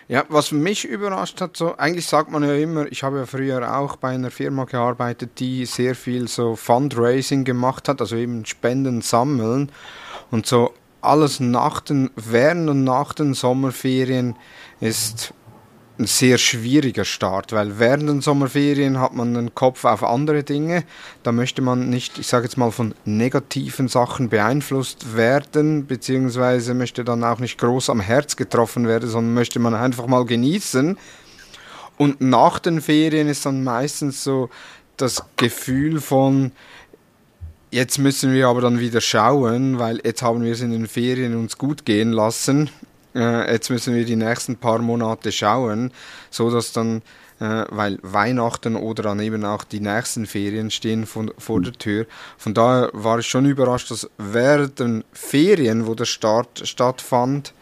Ja, was mich überrascht hat, so eigentlich sagt man ja immer, ich habe ja früher auch bei einer Firma gearbeitet, die sehr viel so Fundraising gemacht hat, also eben Spenden sammeln und so alles nach den, während und nach den Sommerferien ist ein sehr schwieriger Start, weil während den Sommerferien hat man den Kopf auf andere Dinge. Da möchte man nicht, ich sage jetzt mal, von negativen Sachen beeinflusst werden, beziehungsweise möchte dann auch nicht groß am Herz getroffen werden, sondern möchte man einfach mal genießen. Und nach den Ferien ist dann meistens so das Gefühl von, jetzt müssen wir aber dann wieder schauen, weil jetzt haben wir es in den Ferien uns gut gehen lassen äh, jetzt müssen wir die nächsten paar Monate schauen, so dass dann, äh, weil Weihnachten oder dann eben auch die nächsten Ferien stehen von, vor der Tür. Von daher war ich schon überrascht, dass während den Ferien, wo der Start stattfand,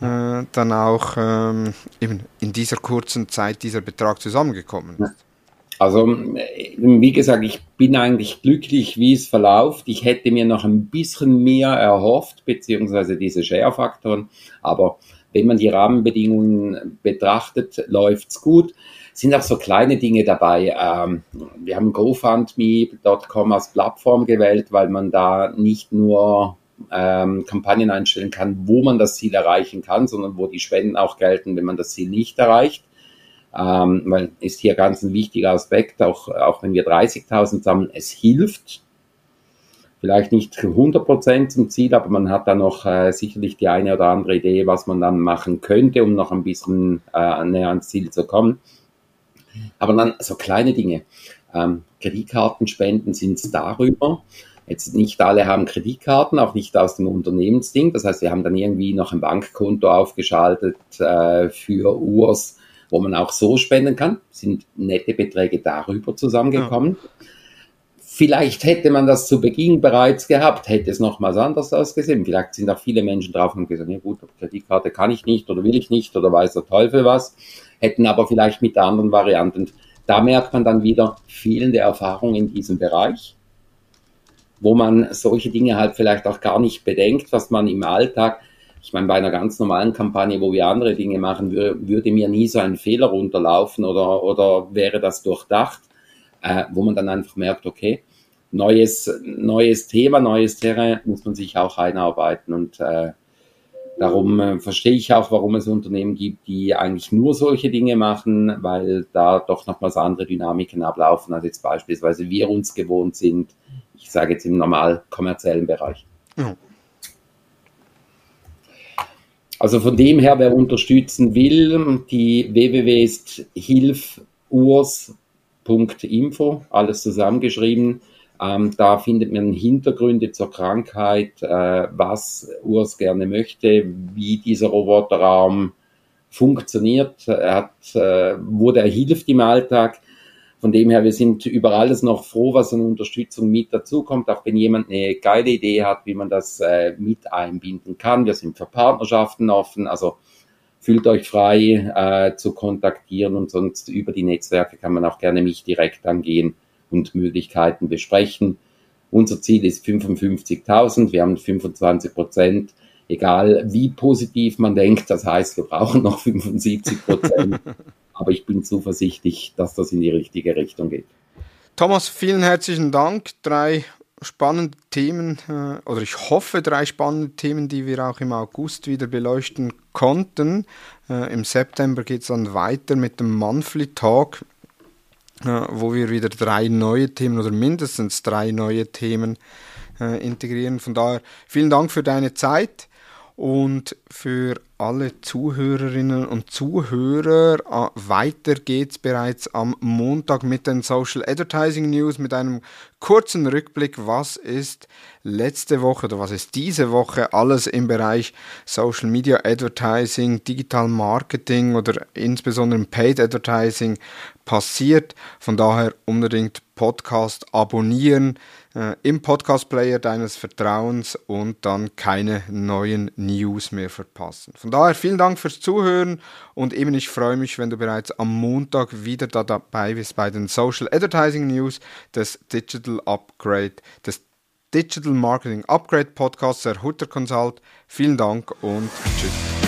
äh, dann auch ähm, eben in dieser kurzen Zeit dieser Betrag zusammengekommen ist. Also, wie gesagt, ich bin eigentlich glücklich, wie es verläuft. Ich hätte mir noch ein bisschen mehr erhofft, beziehungsweise diese Share-Faktoren. Aber wenn man die Rahmenbedingungen betrachtet, läuft's gut. Sind auch so kleine Dinge dabei. Ähm, wir haben GoFundMe.com als Plattform gewählt, weil man da nicht nur ähm, Kampagnen einstellen kann, wo man das Ziel erreichen kann, sondern wo die Spenden auch gelten, wenn man das Ziel nicht erreicht ähm, weil ist hier ganz ein wichtiger Aspekt, auch, auch wenn wir 30.000 sammeln, es hilft. Vielleicht nicht 100% zum Ziel, aber man hat da noch äh, sicherlich die eine oder andere Idee, was man dann machen könnte, um noch ein bisschen äh, näher ans Ziel zu kommen. Aber dann so kleine Dinge. Ähm, Kreditkartenspenden sind es darüber. Jetzt nicht alle haben Kreditkarten, auch nicht aus dem Unternehmensding. Das heißt, wir haben dann irgendwie noch ein Bankkonto aufgeschaltet äh, für Urs, wo man auch so spenden kann. Sind nette Beträge darüber zusammengekommen. Ja. Vielleicht hätte man das zu Beginn bereits gehabt, hätte es nochmals anders ausgesehen. Vielleicht sind auch viele Menschen drauf und gesagt, ja gut, Kreditkarte kann ich nicht oder will ich nicht oder weiß der Teufel was. Hätten aber vielleicht mit anderen Varianten. Da merkt man dann wieder fehlende Erfahrung in diesem Bereich, wo man solche Dinge halt vielleicht auch gar nicht bedenkt, was man im Alltag ich meine, bei einer ganz normalen Kampagne, wo wir andere Dinge machen, würde mir nie so ein Fehler runterlaufen oder, oder wäre das durchdacht, äh, wo man dann einfach merkt, okay, neues, neues Thema, neues Terrain muss man sich auch einarbeiten und äh, Darum äh, verstehe ich auch, warum es Unternehmen gibt, die eigentlich nur solche Dinge machen, weil da doch nochmals andere Dynamiken ablaufen, als jetzt beispielsweise wir uns gewohnt sind. Ich sage jetzt im normal kommerziellen Bereich. Ja. Also von dem her, wer unterstützen will, die www ist hilfurs.info, alles zusammengeschrieben. Ähm, da findet man Hintergründe zur Krankheit, äh, was Urs gerne möchte, wie dieser Roboterraum funktioniert, er hat, äh, wo der hilft im Alltag. Von dem her, wir sind über alles noch froh, was an Unterstützung mit dazukommt, auch wenn jemand eine geile Idee hat, wie man das äh, mit einbinden kann. Wir sind für Partnerschaften offen, also fühlt euch frei äh, zu kontaktieren und sonst über die Netzwerke kann man auch gerne mich direkt angehen und Möglichkeiten besprechen. Unser Ziel ist 55.000, wir haben 25 Prozent. Egal wie positiv man denkt, das heißt, wir brauchen noch 75 Prozent. <laughs> aber ich bin zuversichtlich, dass das in die richtige Richtung geht. Thomas, vielen herzlichen Dank. Drei spannende Themen, äh, oder ich hoffe drei spannende Themen, die wir auch im August wieder beleuchten konnten. Äh, Im September geht es dann weiter mit dem Monthly Talk, äh, wo wir wieder drei neue Themen oder mindestens drei neue Themen integrieren. Von daher vielen Dank für deine Zeit. Und für alle Zuhörerinnen und Zuhörer, ah, weiter geht's bereits am Montag mit den Social Advertising News mit einem kurzen Rückblick, was ist letzte Woche oder was ist diese Woche alles im Bereich Social Media Advertising, Digital Marketing oder insbesondere Paid Advertising passiert. Von daher unbedingt Podcast abonnieren äh, im Podcast-Player deines Vertrauens und dann keine neuen News mehr verpassen. Von daher vielen Dank fürs Zuhören und eben ich freue mich, wenn du bereits am Montag wieder da dabei bist bei den Social Advertising News des Digital Upgrade, des Digital Marketing Upgrade Podcasts der Hutter Consult. Vielen Dank und tschüss.